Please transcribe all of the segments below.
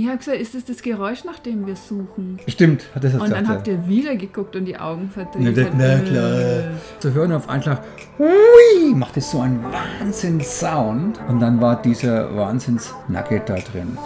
Ich habe gesagt, ist das das Geräusch, nach dem wir suchen? Stimmt, hat das Und gesagt. dann habt ihr wieder geguckt und die Augen Na, verdreht. das- na klar. Zu hören auf einen Schlag, hui, macht es so einen Wahnsinns-Sound. Und dann war dieser Wahnsinns-Nugget da drin.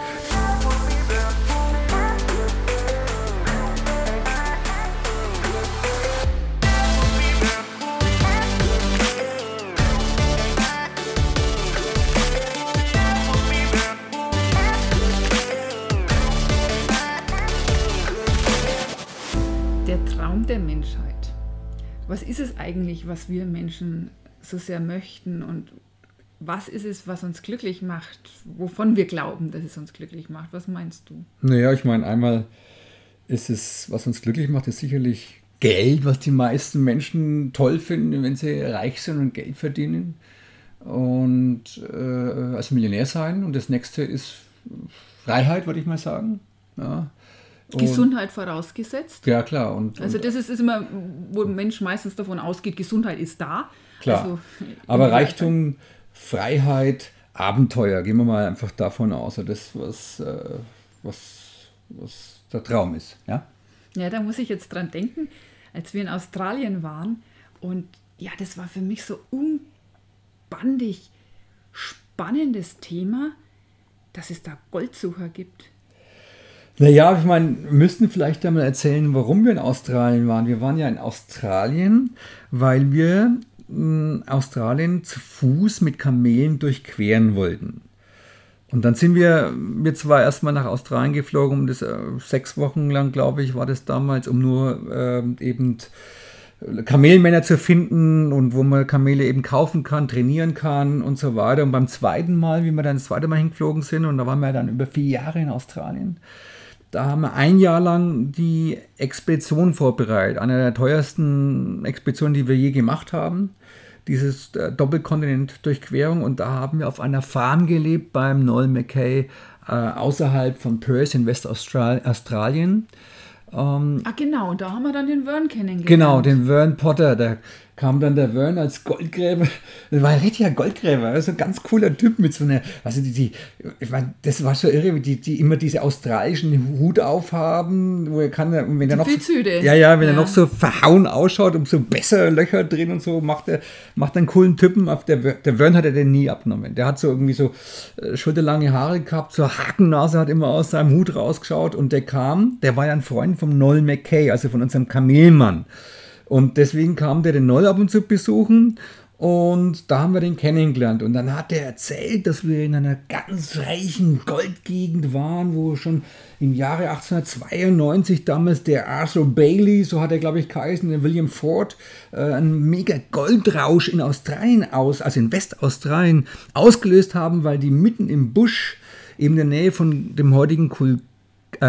Was ist es eigentlich, was wir Menschen so sehr möchten und was ist es, was uns glücklich macht, wovon wir glauben, dass es uns glücklich macht? Was meinst du? Naja, ich meine, einmal ist es, was uns glücklich macht, ist sicherlich Geld, was die meisten Menschen toll finden, wenn sie reich sind und Geld verdienen. Und äh, als Millionär sein. Und das nächste ist Freiheit, würde ich mal sagen. Ja. Und- Gesundheit vorausgesetzt. Ja, klar. Und, Also das ist, ist immer, wo ein Mensch meistens davon ausgeht, Gesundheit ist da. Klar. Also, aber Reichtum, Freiheit, Abenteuer, gehen wir mal einfach davon aus. Das, was, äh, was, was der Traum ist. Ja? Ja, da muss ich jetzt dran denken, als wir in Australien waren. Und ja, das war für mich so unbandig spannendes Thema, dass es da Goldsucher gibt. Naja, ich meine, wir müssten vielleicht einmal erzählen, warum wir in Australien waren. Wir waren ja in Australien, weil wir mh, Australien zu Fuß mit Kamelen durchqueren wollten. Und dann sind wir, wir zwar erstmal nach Australien geflogen, um das äh, sechs Wochen lang, glaube ich, war das damals, um nur ähm, eben Kamelmänner zu finden und wo man Kamele eben kaufen kann, trainieren kann und so weiter. Und beim zweiten Mal, wie wir dann das zweite Mal hingeflogen sind, und da waren wir dann über vier Jahre in Australien, da haben wir ein Jahr lang die Expedition vorbereitet. Eine der teuersten Expeditionen, die wir je gemacht haben. Dieses äh, Doppelkontinent-Durchquerung. Und da haben wir auf einer Farm gelebt beim Noel Mackay äh, außerhalb von Perth in Westaustralien. Ähm, Ah, genau, und da haben wir dann den Vern kennengelernt. Genau, den Vern Potter, da kam dann der Vern als Goldgräber. Das war ein richtiger Goldgräber, also ein ganz cooler Typ mit so einer, also die, die ich mein, das war so irre, wie die, die immer diese australischen Hut aufhaben, wo er kann, und wenn er noch so, Filzhüte. ja, ja, wenn er Ja. noch so verhauen ausschaut, umso besser Löcher drin und so, macht er, macht einen coolen Typen. Auf der, der Vern hat er den nie abgenommen. Der hat so irgendwie so äh, schulterlange Haare gehabt, so Hakennase hat immer aus seinem Hut rausgeschaut und der kam, der war ja ein Freund vom Noel Mackay, also von unserem Kamelmann. Und deswegen kam der den Noll ab und zu besuchen und da haben wir den kennengelernt. Und dann hat er erzählt, dass wir in einer ganz reichen Goldgegend waren, wo schon im Jahre 1892 damals der Arthur Bailey, so hat er glaube ich geheißen, der William Ford, äh, einen mega Goldrausch in Australien aus, also in Westaustralien ausgelöst haben, weil die mitten im Busch, eben in der Nähe von dem heutigen Kul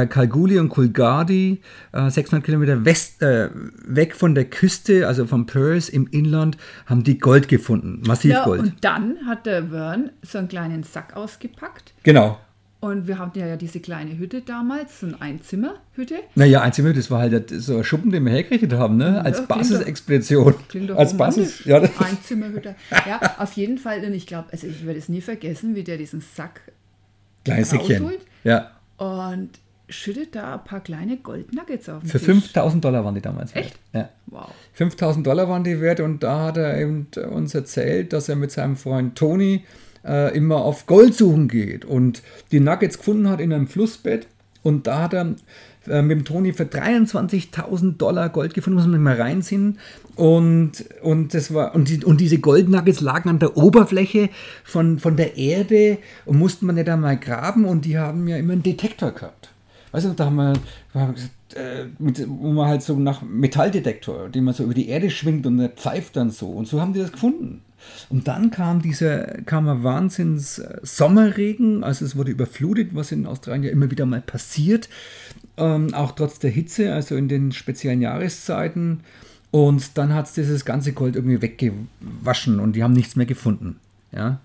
äh, Kalgoorlie und Coolgardie, äh, 600 Kilometer west, äh, weg von der Küste, also von Perth im Inland, haben die Gold gefunden, Ja, Massivgold. und dann hat der Vern so einen kleinen Sack ausgepackt. genau. Und wir hatten ja, ja diese kleine Hütte damals, so eine Einzimmerhütte. Naja, einzig das war halt so ein Schuppen, den wir hergerichtet haben, ne? als klingt doch- Basisexpedition. Klingt doch Als Basis, ja. Einzimmerhütte. Ja, auf jeden Fall. Und ich glaube, also ich werde es nie vergessen, wie der diesen Sack Kleines Säckchen. Ja. und schüttet da ein paar kleine Goldnuggets auf den Für Tisch. 5000 Dollar waren die damals wert. Echt? Ja. Wow. 5000 Dollar waren die wert und da hat er eben uns erzählt, dass er mit seinem Freund Tony äh, immer auf Gold suchen geht und die Nuggets gefunden hat in einem Flussbett und da hat er äh, mit dem Tony für 23.000 Dollar Gold gefunden, muss man mal reinziehen und, und das war und, die, und diese Goldnuggets lagen an der Oberfläche von, von der Erde und mussten man nicht einmal graben und die haben ja immer einen Detektor gehabt. Weißt du, da haben wir, äh, mit, wo man halt so nach Metalldetektor, den man so über die Erde schwingt und der pfeift dann so. Und so haben die das gefunden. Und dann kam dieser, kam ein Wahnsinns äh, Sommerregen, also es wurde überflutet, was in Australien ja immer wieder mal passiert, ähm, auch trotz der Hitze, also in den speziellen Jahreszeiten. Und dann hat es dieses ganze Gold irgendwie weggewaschen und die haben nichts mehr gefunden. Ja.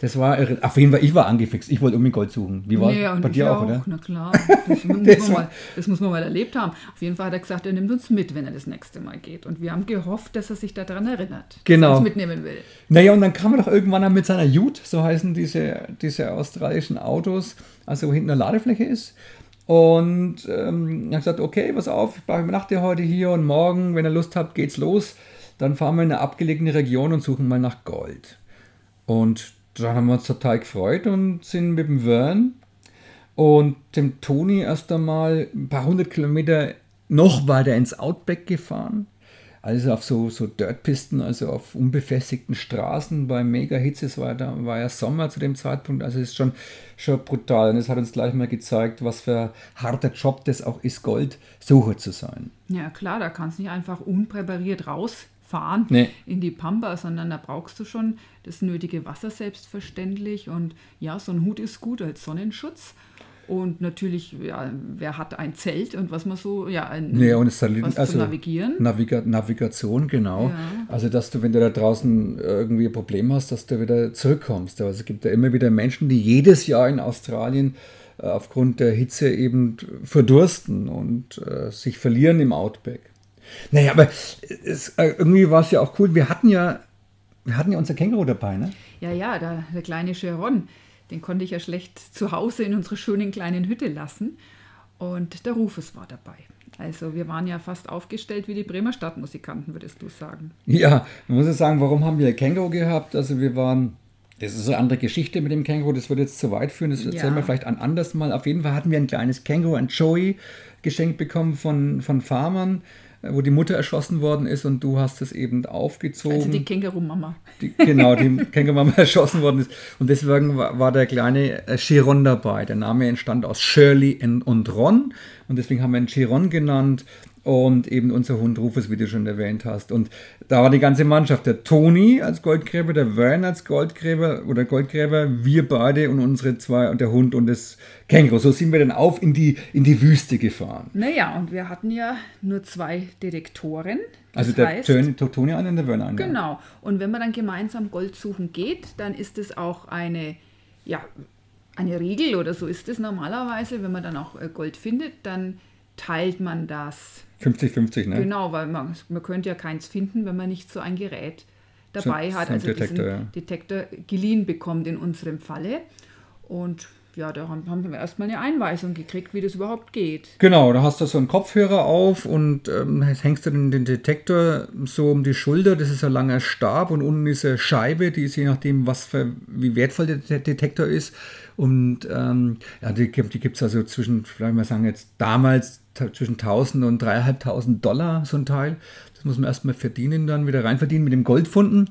Das war irre. Auf jeden Fall, ich war angefixt. Ich wollte unbedingt Gold suchen. Wie war Ja, bei ich dir auch, auch, oder? Na klar, das, muss Das man war- mal, das muss man mal erlebt haben. Auf jeden Fall hat er gesagt, er nimmt uns mit, wenn er das nächste Mal geht. Und wir haben gehofft, dass er sich daran erinnert, Genau. dass er uns mitnehmen will. Naja, und dann kam er doch irgendwann dann mit seiner Ute, so heißen diese, diese australischen Autos, also wo hinten eine Ladefläche ist. Und ähm, er hat gesagt, okay, pass auf, ich übernachte heute hier und morgen, wenn ihr Lust habt, geht's los. Dann fahren wir in eine abgelegene Region und suchen mal nach Gold. Und dann haben wir uns total gefreut und sind mit dem Vern und dem Toni erst einmal ein paar hundert Kilometer noch weiter ins Outback gefahren. Also auf so, so Dirtpisten, also auf unbefestigten Straßen bei Mega-Hitze. Es war, war ja Sommer zu dem Zeitpunkt, also es ist schon, schon brutal. Und es hat uns gleich mal gezeigt, was für harter Job das auch ist, Goldsucher zu sein. Ja klar, da kannst du nicht einfach unpräpariert rausfahren Nee. in die Pampa, sondern da brauchst du schon das nötige Wasser selbstverständlich. Und ja, so ein Hut ist gut als Sonnenschutz. Und natürlich, ja, wer hat ein Zelt und was man so, ja, ein, Ja, und es ist was also zu navigieren. Naviga Navigation, genau. Ja. Also, dass du, wenn du da draußen irgendwie ein Problem hast, dass du wieder zurückkommst. Also, es gibt ja immer wieder Menschen, die jedes Jahr in Australien äh, aufgrund der Hitze eben verdursten und äh, sich verlieren im Outback. Naja, aber es, äh, irgendwie war es ja auch cool. Wir hatten ja, wir hatten ja unser Känguru dabei, ne? Ja, ja, der, der kleine Chiron, den konnte ich ja schlecht zu Hause in unserer schönen kleinen Hütte lassen. Und der Rufus war dabei. Also wir waren ja fast aufgestellt wie die Bremer Stadtmusikanten, würdest du sagen. Ja, man muss ja sagen, warum haben wir ein Känguru gehabt? Also wir waren, das ist eine andere Geschichte mit dem Känguru, das würde jetzt zu weit führen, das erzählen Ja. wir vielleicht an anders mal. Auf jeden Fall hatten wir ein kleines Känguru, ein Joey, geschenkt bekommen von, von Farmern, wo die Mutter erschossen worden ist und du hast es eben aufgezogen. Also die Känguru-Mama. Die, genau, die Kängurumama erschossen worden ist. Und deswegen war, war der kleine äh, Chiron dabei. Der Name entstand aus Shirley und- und Ron. Und deswegen haben wir ihn Chiron genannt. Und eben unser Hund Rufus, wie du schon erwähnt hast. Und da war die ganze Mannschaft. Der Toni als Goldgräber, der Vern als Goldgräber oder Goldgräber, wir beide und unsere zwei und der Hund und das Känguru. So sind wir dann auf in die, in die Wüste gefahren. Naja, und wir hatten ja nur zwei Detektoren. Das Also der heißt, Tön- Toni einen und der Vern einen. Genau. Und wenn man dann gemeinsam Gold suchen geht, dann ist es auch eine, ja, eine Regel oder so ist es normalerweise. Wenn man dann auch äh, Gold findet, dann teilt man das. 50-50, ne? Genau, weil man, man könnte ja keins finden, wenn man nicht so ein Gerät dabei So- hat, also Detektor, diesen ja. Detektor geliehen bekommt in unserem Falle. Und ja, da haben, haben wir erstmal eine Einweisung gekriegt, wie das überhaupt geht. Genau, da hast du so einen Kopfhörer auf und ähm, hängst du den, Detektor so um die Schulter. Das ist ein langer Stab und unten ist eine Scheibe, die ist je nachdem, was für, wie wertvoll der De- Detektor ist. Und ähm, ja, die, gibt- die gibt es also zwischen, vielleicht mal sagen jetzt damals zwischen 1000 und 3500 Dollar so ein Teil. Das muss man erstmal verdienen, dann wieder reinverdienen mit dem Goldfunden.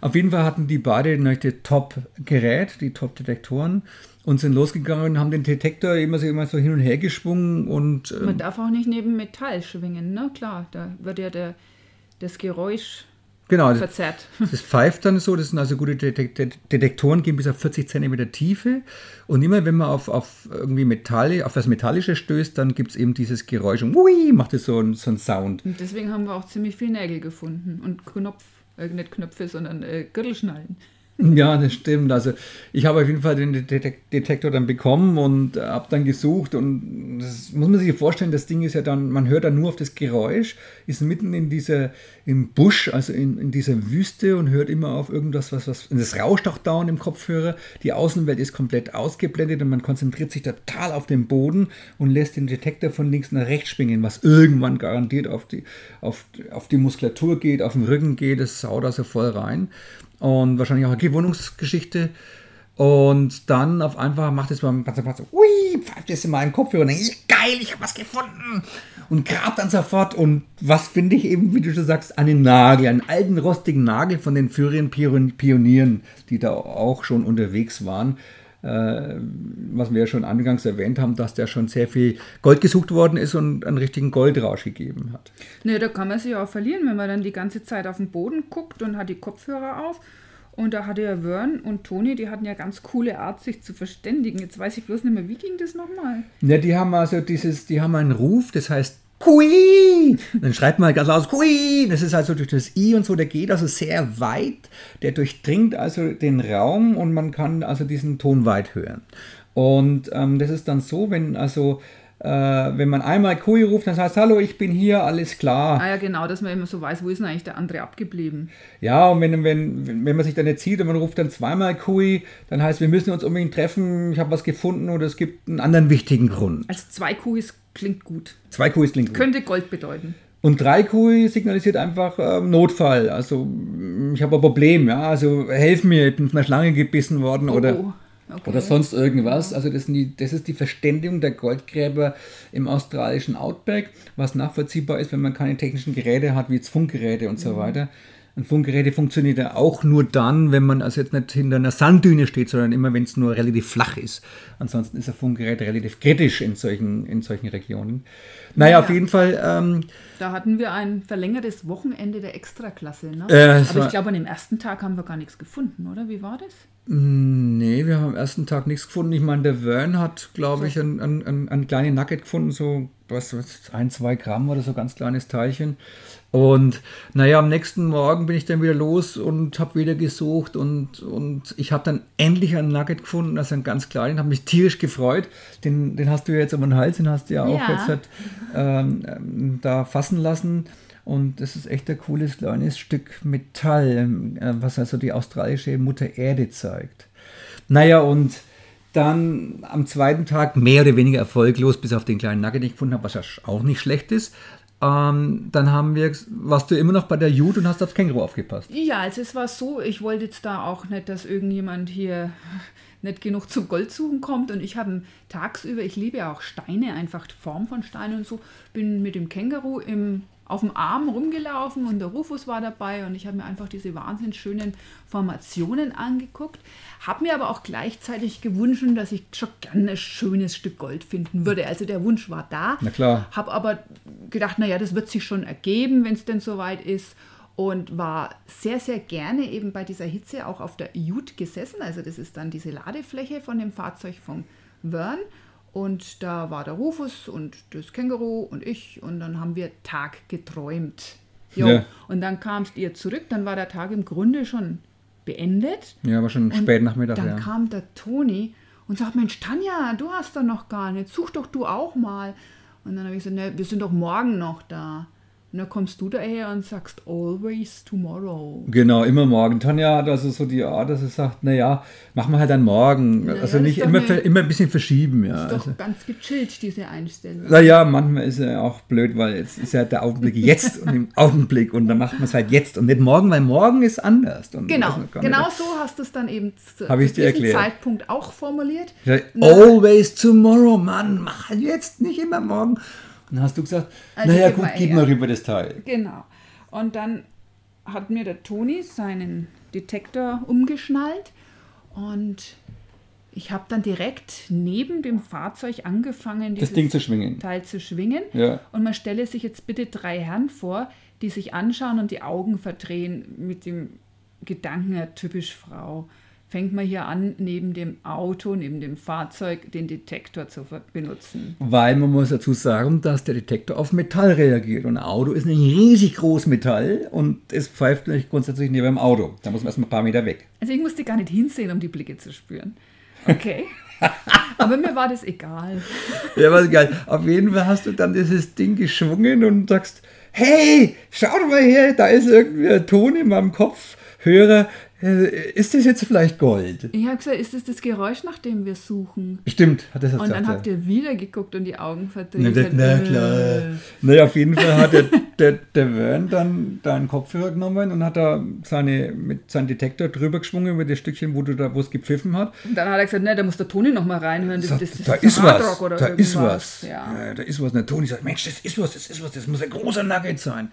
Auf jeden Fall hatten die beide das Top-Gerät, die Top-Detektoren und sind losgegangen und haben den Detektor immer so, immer so hin und her geschwungen und ähm, Man darf auch nicht neben Metall schwingen, ne? Klar, da wird ja der, das Geräusch genau, das, verzerrt. das pfeift dann so. Das sind also gute Detek Det- Detektoren, gehen bis auf 40 cm Tiefe. Und immer wenn man auf, auf irgendwie Metalle, auf das Metallische stößt, dann gibt es eben dieses Geräusch und ui, macht es so, einen- so einen Sound. Und deswegen haben wir auch ziemlich viel Nägel gefunden und Knopf, äh, nicht Knöpfe, sondern äh, Gürtelschnallen. Ja, das stimmt. Also ich habe auf jeden Fall den Detek- Detektor dann bekommen und äh, habe dann gesucht und das muss man sich vorstellen, das Ding ist ja dann, man hört dann nur auf das Geräusch, ist mitten in dieser, im Busch, also in, in dieser Wüste und hört immer auf irgendwas, was, was, und das rauscht auch dauernd im Kopfhörer. Die Außenwelt ist komplett ausgeblendet und man konzentriert sich total auf den Boden und lässt den Detektor von links nach rechts schwingen, was irgendwann garantiert auf die, auf, auf die Muskulatur geht, auf den Rücken geht, das haut also voll rein und wahrscheinlich auch eine Gewohnungsgeschichte. Und dann auf einfach macht es beim ganzen Platz so, ui, pfeift es in meinen Kopfhörer und denkt, geil, ich habe was gefunden. Und grabt dann sofort. Und was finde ich eben, wie du schon sagst, einen Nagel, einen alten rostigen Nagel von den früheren Pion- Pionieren, die da auch schon unterwegs waren. Äh, was wir ja schon angangs erwähnt haben, dass der schon sehr viel Gold gesucht worden ist und einen richtigen Goldrausch gegeben hat. Ne, da kann man sich auch verlieren, wenn man dann die ganze Zeit auf den Boden guckt und hat die Kopfhörer auf. Und da hatte ja Vern und Toni, die hatten ja ganz coole Art, sich zu verständigen. Jetzt weiß ich bloß nicht mehr, wie ging das nochmal? Ja, die haben also dieses, die haben einen Ruf, das heißt Kui! Dann schreibt man halt ganz laut Kui! Das ist also durch das I und so, der geht also sehr weit, der durchdringt also den Raum und man kann also diesen Ton weit hören. Und ähm, das ist dann so, wenn also äh, wenn man einmal Kui ruft, dann heißt Hallo, ich bin hier, alles klar. Ah ja, genau, dass man immer so weiß, wo ist denn eigentlich der andere abgeblieben. Ja, und wenn, wenn, wenn man sich dann jetzt sieht und man ruft dann zweimal Kui, dann heißt, wir müssen uns unbedingt treffen, ich habe was gefunden oder es gibt einen anderen wichtigen Grund. Also zwei Kuis klingt gut. Zwei Kuis klingt gut. Könnte Gold bedeuten. Und drei Kui signalisiert einfach äh, Notfall. Also ich habe ein Problem, ja. Also helf mir, ich bin von einer Schlange gebissen worden Oh, oder, okay. oder sonst irgendwas. Also das, die, das ist die Verständigung der Goldgräber im australischen Outback, was nachvollziehbar ist, wenn man keine technischen Geräte hat, wie jetzt Funkgeräte und Mhm. so weiter. Ein Funkgerät funktioniert ja auch nur dann, wenn man also jetzt nicht hinter einer Sanddüne steht, sondern immer, wenn es nur relativ flach ist. Ansonsten ist ein Funkgerät relativ kritisch in solchen, in solchen Regionen. Naja, Ja, auf jeden Fall ähm, Da hatten wir ein verlängertes Wochenende der Extraklasse. Ne? Äh, Aber ich glaube, an dem ersten Tag haben wir gar nichts gefunden, oder? Wie war das? Nee, wir haben am ersten Tag nichts gefunden. Ich meine, der Vern hat, glaube ich, ein, ein, ein, ein kleines Nugget gefunden, so was, was, ein, zwei Gramm oder so, ganz kleines Teilchen. Und naja, am nächsten Morgen bin ich dann wieder los und habe wieder gesucht und, und ich habe dann endlich einen Nugget gefunden, also einen ganz kleinen, habe mich tierisch gefreut. Den, den hast du ja jetzt um den Hals, den hast du ja auch Ja. jetzt halt, ähm, ähm, da fassen lassen. Und das ist echt ein cooles kleines Stück Metall, ähm, äh, was also die australische Mutter Erde zeigt. Naja, und dann am zweiten Tag mehr oder weniger erfolglos, bis auf den kleinen Nugget, den ich gefunden habe, was ja auch nicht schlecht ist. Ähm, dann haben wir, warst du immer noch bei der Jude und hast aufs Känguru aufgepasst. Ja, also es war so, ich wollte jetzt da auch nicht, dass irgendjemand hier nicht genug zum Goldsuchen kommt und ich habe tagsüber, ich liebe ja auch Steine, einfach die Form von Steinen und so, bin mit dem Känguru im, auf dem Arm rumgelaufen und der Rufus war dabei und ich habe mir einfach diese wahnsinnig schönen Formationen angeguckt, habe mir aber auch gleichzeitig gewünscht, dass ich schon gerne ein schönes Stück Gold finden würde. Also der Wunsch war da. Na klar. Habe aber gedacht, naja, das wird sich schon ergeben, wenn es denn soweit ist. Und war sehr, sehr gerne eben bei dieser Hitze auch auf der Ute gesessen. Also das ist dann diese Ladefläche von dem Fahrzeug von Vern. Und da war der Rufus und das Känguru und ich. Und dann haben wir Tag geträumt. Jo. Ja. Und dann kamst ihr zurück. Dann war der Tag im Grunde schon beendet. Ja, war schon spät Nachmittag, Dann ja. kam der Toni und sagt, Mensch, Tanja, du hast da noch gar nicht, such doch du auch mal. Und dann habe ich gesagt, ne, wir sind doch morgen noch da. Und dann kommst du daher und sagst, always tomorrow. Genau, immer morgen. Tanja hat also so die Art, dass sie sagt, naja, machen wir halt dann morgen. Ja, also nicht immer, eine- immer ein bisschen verschieben, ja. Ist doch Also, ganz gechillt, diese Einstellung. naja, manchmal ist er auch blöd, weil jetzt ist ja der Augenblick jetzt und im Augenblick und dann macht man es halt jetzt und nicht morgen, weil morgen ist anders. Und Genau, nicht. genau so hast du es dann eben zu, zu diesem erklärt. Zeitpunkt auch formuliert. Ja, Always tomorrow, Mann, mach halt jetzt, nicht immer morgen. Dann hast du gesagt, Also naja gut, gib mal rüber das Teil. Genau. Und dann hat mir der Toni seinen Detektor umgeschnallt und ich habe dann direkt neben dem Fahrzeug angefangen, Das Ding zu schwingen. Teil zu schwingen. Ja. Und man stelle sich jetzt bitte drei Herren vor, die sich anschauen und die Augen verdrehen mit dem Gedanken, ja, typisch Frau. Fängt man hier an, neben dem Auto, neben dem Fahrzeug den Detektor zu benutzen. Weil man muss dazu sagen, dass der Detektor auf Metall reagiert. Und ein Auto ist ein riesig großes Metall und es pfeift natürlich grundsätzlich neben dem Auto. Da muss man erstmal ein paar Meter weg. Also ich musste gar nicht hinsehen, um die Blicke zu spüren. Okay. Aber mir war das egal. Ja, was geil. Auf jeden Fall hast du dann dieses Ding geschwungen und sagst, hey, schau doch mal her, da ist irgendwie ein Ton in meinem Kopfhörer. Äh, Ist das jetzt vielleicht Gold? Ich habe gesagt, ist das das Geräusch, nach dem wir suchen? Stimmt, hat das Und gesagt. dann habt ihr wieder geguckt und die Augen Na, verdreht. das, na Äh. klar. Naja, auf jeden Fall hat der, der, der Vern dann deinen Kopfhörer genommen und hat da seine, mit seinem Detektor drüber geschwungen über das Stückchen, wo du da, wo es gepfiffen hat. Und dann hat er gesagt, ne, da muss der Toni noch mal reinhören. Das, Sagt, das, das da ist ist was, oder da ist irgendwas. was. Ja. Ja, da ist was. Und der Toni sagt, Mensch, das ist was, das ist was, das muss ein großer Nugget sein.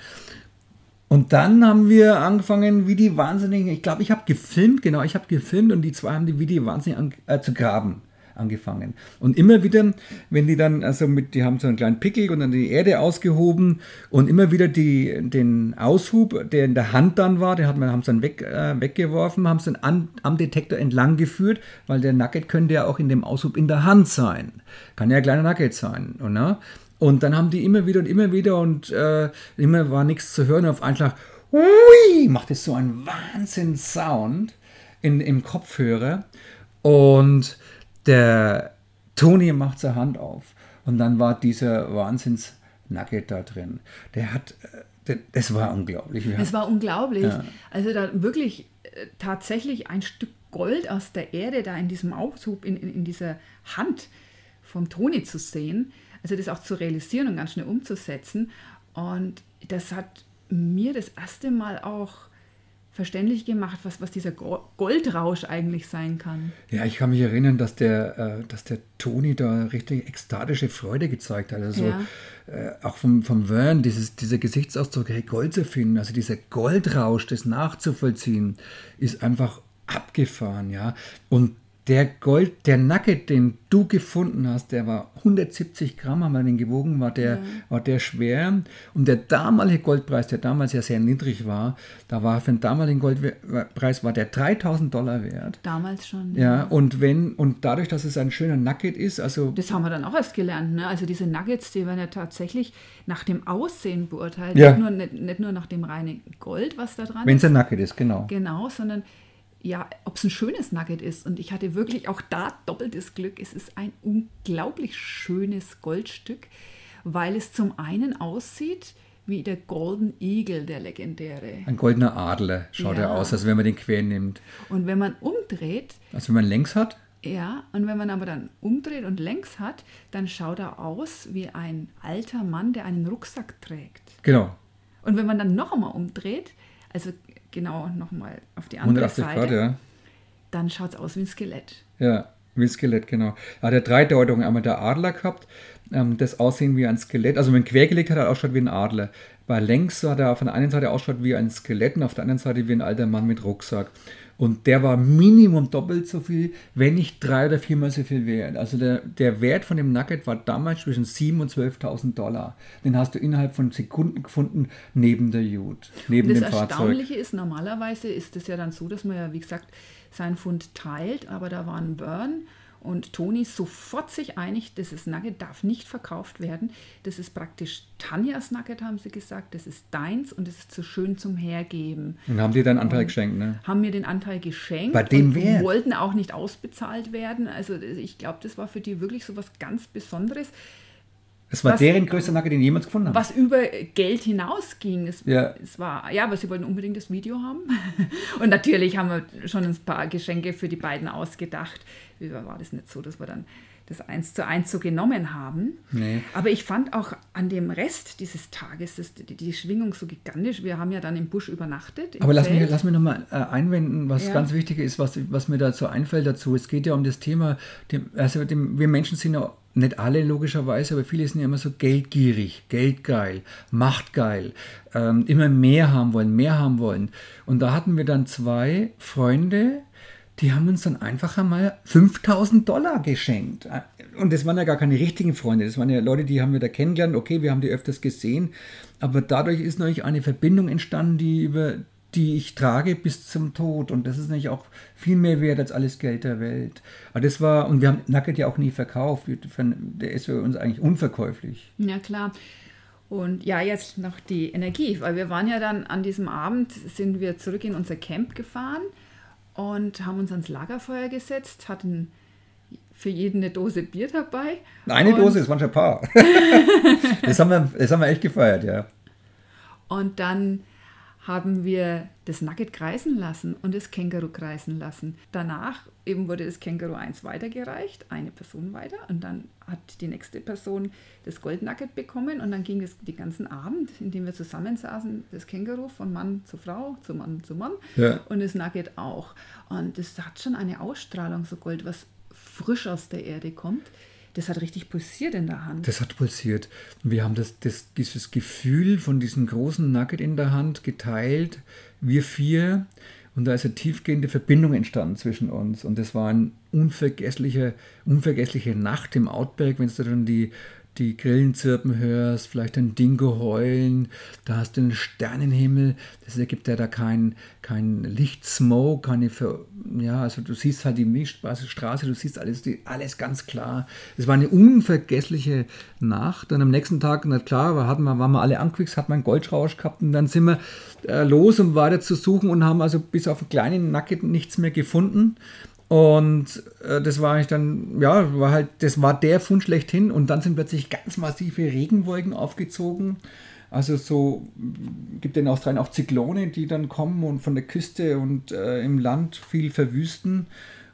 Und dann haben wir angefangen, wie die Wahnsinnigen, ich glaube, ich habe gefilmt, genau, ich habe gefilmt und die zwei haben die wie die Wahnsinnigen an, äh, zu graben angefangen. Und immer wieder, wenn die dann, also mit, die haben so einen kleinen Pickel und dann die Erde ausgehoben und immer wieder die, den Aushub, der in der Hand dann war, den hat man, haben sie dann weg, äh, weggeworfen, haben sie dann an, am Detektor entlang geführt, weil der Nugget könnte ja auch in dem Aushub in der Hand sein. Kann ja ein kleiner Nugget sein, oder? Und dann haben die immer wieder und immer wieder und äh, immer war nichts zu hören. Und auf einmal, ui, macht es so einen Wahnsinn-Sound in, im Kopfhörer. Und der Toni macht seine Hand auf. Und dann war dieser Wahnsinns-Nugget da drin. Der hat, äh, das war unglaublich. Es war unglaublich. Ja. Also da wirklich äh, tatsächlich ein Stück Gold aus der Erde da in diesem Aufzug, in, in, in dieser Hand vom Toni zu sehen. Also das auch zu realisieren und ganz schnell umzusetzen. Und das hat mir das erste Mal auch verständlich gemacht, was, was dieser Goldrausch eigentlich sein kann. Ja, ich kann mich erinnern, dass der, äh, dass der Toni da richtig ekstatische Freude gezeigt hat. Also ja. äh, auch vom, vom Vern, dieses, dieser Gesichtsausdruck, hey, Gold zu finden, also dieser Goldrausch, das nachzuvollziehen, ist einfach abgefahren, ja. Und der Gold, der Nugget, den du gefunden hast, der war 170 Gramm, haben wir den gewogen, war der, ja. war der schwer. Und der damalige Goldpreis, der damals ja sehr niedrig war, da war für den damaligen Goldpreis war der 3000 Dollar wert. Damals schon. Ja, ja, und wenn, und dadurch, dass es ein schöner Nugget ist, also. Das haben wir dann auch erst gelernt, ne? Also diese Nuggets, die werden ja tatsächlich nach dem Aussehen beurteilt. Ja. Nicht, nur, nicht, nicht nur nach dem reinen Gold, was da dran Wenn es ein Nugget ist, genau. Genau, sondern ja, ob es ein schönes Nugget ist. Und ich hatte wirklich auch da doppeltes Glück. Es ist ein unglaublich schönes Goldstück, weil es zum einen aussieht wie der Golden Eagle, der legendäre. Ein goldener Adler schaut ja. er aus, als wenn man den quer nimmt. Und wenn man umdreht. Also wenn man längs hat? Ja, und wenn man aber dann umdreht und längs hat, dann schaut er aus wie ein alter Mann, der einen Rucksack trägt. Genau. Und wenn man dann noch einmal umdreht, also genau nochmal auf die andere 180 Seite, Grad, ja. dann schaut es aus wie ein Skelett. Ja, wie ein Skelett, genau. Er hat ja drei Deutungen. Einmal der Adler gehabt, ähm, das Aussehen wie ein Skelett. Also wenn quergelegt hat, hat er ausschaut wie ein Adler. Bei längs hat er von der einen Seite ausschaut wie ein Skelett und auf der anderen Seite wie ein alter Mann mit Rucksack. Und der war Minimum doppelt so viel, wenn nicht drei oder viermal so viel wert. Also der, der Wert von dem Nugget war damals zwischen 7.000 und 12.000 Dollar. Den hast du innerhalb von Sekunden gefunden neben der Ute, neben das dem Fahrzeug. Das Erstaunliche ist, normalerweise ist es ja dann so, dass man ja, wie gesagt, seinen Fund teilt, aber da war ein Burn und Toni sofort sich einig, dieses Nugget darf nicht verkauft werden. Das ist praktisch Tanjas Nugget, haben sie gesagt. Das ist deins und es ist zu schön zum Hergeben. Und haben dir deinen Anteil und geschenkt, ne? Haben mir den Anteil geschenkt. Bei dem Wert. wollten auch nicht ausbezahlt werden. Also ich glaube, das war für die wirklich so was ganz Besonderes. Es war was, deren größter Nugget, den jemals gefunden haben. Was über Geld hinausging. Es, ja. es war, ja, aber sie wollten unbedingt das Video haben. Und natürlich haben wir schon ein paar Geschenke für die beiden ausgedacht. War das nicht so, dass wir dann das eins zu eins so genommen haben. Nee. Aber ich fand auch an dem Rest dieses Tages das, die, die, Schwingung so gigantisch. Wir haben ja dann im Busch übernachtet. Aber lass mich, lass mich nochmal äh, einwenden, was ja. ganz wichtig ist, was, was mir dazu einfällt dazu. Es geht ja um das Thema, dem, also dem, wir Menschen sind ja nicht alle logischerweise, aber viele sind ja immer so geldgierig, geldgeil, machtgeil, ähm, immer mehr haben wollen, mehr haben wollen. Und da hatten wir dann zwei Freunde, die haben uns dann einfach einmal 5000 Dollar geschenkt. Und das waren ja gar keine richtigen Freunde, das waren ja Leute, die haben wir da kennengelernt, okay, wir haben die öfters gesehen, aber dadurch ist natürlich eine Verbindung entstanden, die über die ich trage bis zum Tod. Und das ist natürlich auch viel mehr wert als alles Geld der Welt. Aber das war, und wir haben Nugget ja auch nie verkauft. Der ist für uns eigentlich unverkäuflich. Ja, klar. Und ja, jetzt noch die Energie, weil wir waren ja dann an diesem Abend, sind wir zurück in unser Camp gefahren und haben uns ans Lagerfeuer gesetzt, hatten für jeden eine Dose Bier dabei. Eine Dose, es waren schon ein paar. das, haben wir, das haben wir echt gefeiert, ja. Und dann haben wir das Nugget kreisen lassen und das Känguru kreisen lassen. Danach eben wurde das Känguru 1 weitergereicht, eine Person weiter und dann hat die nächste Person das Goldnugget bekommen und dann ging es den ganzen Abend, in dem wir zusammensaßen, das Känguru von Mann zu Frau, zu Mann zu Mann ja. und das Nugget auch. Und das hat schon eine Ausstrahlung, so Gold, was frisch aus der Erde kommt das hat richtig pulsiert in der Hand. Das hat pulsiert. Wir haben das, das, dieses Gefühl von diesem großen Nugget in der Hand geteilt, wir vier. Und da ist eine tiefgehende Verbindung entstanden zwischen uns. Und das war eine unvergessliche, unvergessliche Nacht im Outback, wenn du dann die, die Grillen zirpen hörst, vielleicht ein Dingo heulen, da hast du einen Sternenhimmel, das ergibt ja da kein, kein Lichtsmoke, keine, Ver ja, also du siehst halt die Milchstraße, du siehst alles, die, alles ganz klar. Es war eine unvergessliche Nacht. Und am nächsten Tag, na klar, hatten waren wir alle angewichst, hat man einen Goldrausch gehabt und dann sind wir äh, los, um weiter zu suchen und haben also bis auf einen kleinen Nugget nichts mehr gefunden. Und äh, das war ich dann, ja, war halt, das war der Fund schlechthin. Und dann sind plötzlich ganz massive Regenwolken aufgezogen. Also so gibt in Australien auch Zyklone, die dann kommen und von der Küste und äh, im Land viel verwüsten.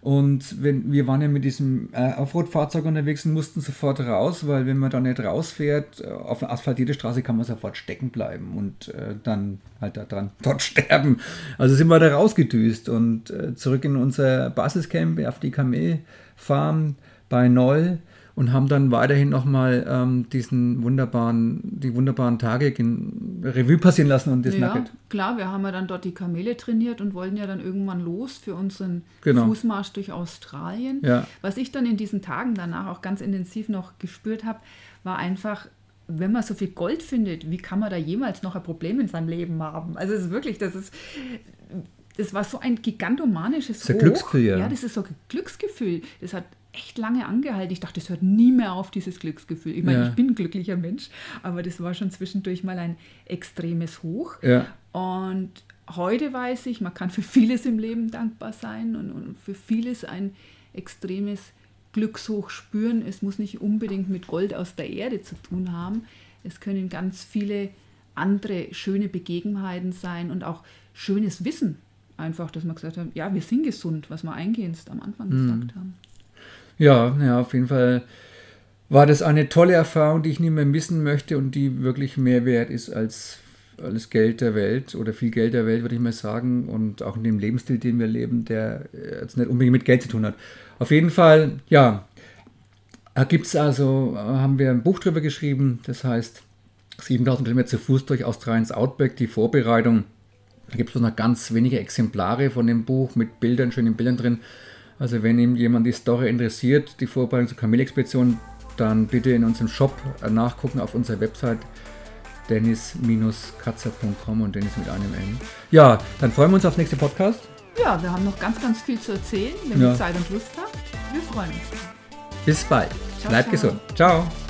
Und wenn, wir waren ja mit diesem äh, Offroad-Fahrzeug unterwegs und mussten sofort raus, weil wenn man da nicht rausfährt, äh, auf einer asphaltierten Straße kann man sofort stecken bleiben und äh, dann halt da dran dort sterben. Also sind wir da rausgedüst und äh, zurück in unser Basiscamp auf die Kamelfarm bei Noll und haben dann weiterhin nochmal ähm, diesen wunderbaren, die wunderbaren Tage in Revue passieren lassen und das ja, Nugget. Klar, wir haben ja dann dort die Kamele trainiert und wollten ja dann irgendwann los für unseren genau. Fußmarsch durch Australien. Ja. Was ich dann in diesen Tagen danach auch ganz intensiv noch gespürt habe, war einfach, wenn man so viel Gold findet, wie kann man da jemals noch ein Problem in seinem Leben haben? Also es ist wirklich, das ist, das war so ein gigantomanisches das ist Hoch. Glücksgefühl, ja. ja, das ist so ein Glücksgefühl. Das hat echt lange angehalten. Ich dachte, es hört nie mehr auf, dieses Glücksgefühl. Ich meine, ja. ich bin ein glücklicher Mensch, aber das war schon zwischendurch mal ein extremes Hoch. Ja. Und heute weiß ich, man kann für vieles im Leben dankbar sein und, und für vieles ein extremes Glückshoch spüren. Es muss nicht unbedingt mit Gold aus der Erde zu tun haben. Es können ganz viele andere schöne Begebenheiten sein und auch schönes Wissen. Einfach, dass man gesagt hat, ja, wir sind gesund, was wir eingehend am Anfang mhm. gesagt haben. Ja, ja, auf jeden Fall war das eine tolle Erfahrung, die ich nie mehr missen möchte und die wirklich mehr wert ist als alles Geld der Welt oder viel Geld der Welt, würde ich mal sagen. Und auch in dem Lebensstil, den wir leben, der jetzt nicht unbedingt mit Geld zu tun hat. Auf jeden Fall, ja, da gibt es also, haben wir ein Buch drüber geschrieben, das heißt 7000 Kilometer zu Fuß durch Australiens Outback, die Vorbereitung. Da gibt es noch ganz wenige Exemplare von dem Buch mit Bildern, schönen Bildern drin. Also wenn jemand die Story interessiert, die Vorbereitung zur Kamelexpedition, dann bitte in unserem Shop nachgucken auf unserer Website dennis-katzer.com und Dennis mit einem N. Ja, dann freuen wir uns auf nächste Podcast. Ja, wir haben noch ganz, ganz viel zu erzählen, wenn ja. ihr Zeit und Lust habt. Wir freuen uns. Bis bald. Ciao, Bleibt ciao. gesund. Ciao.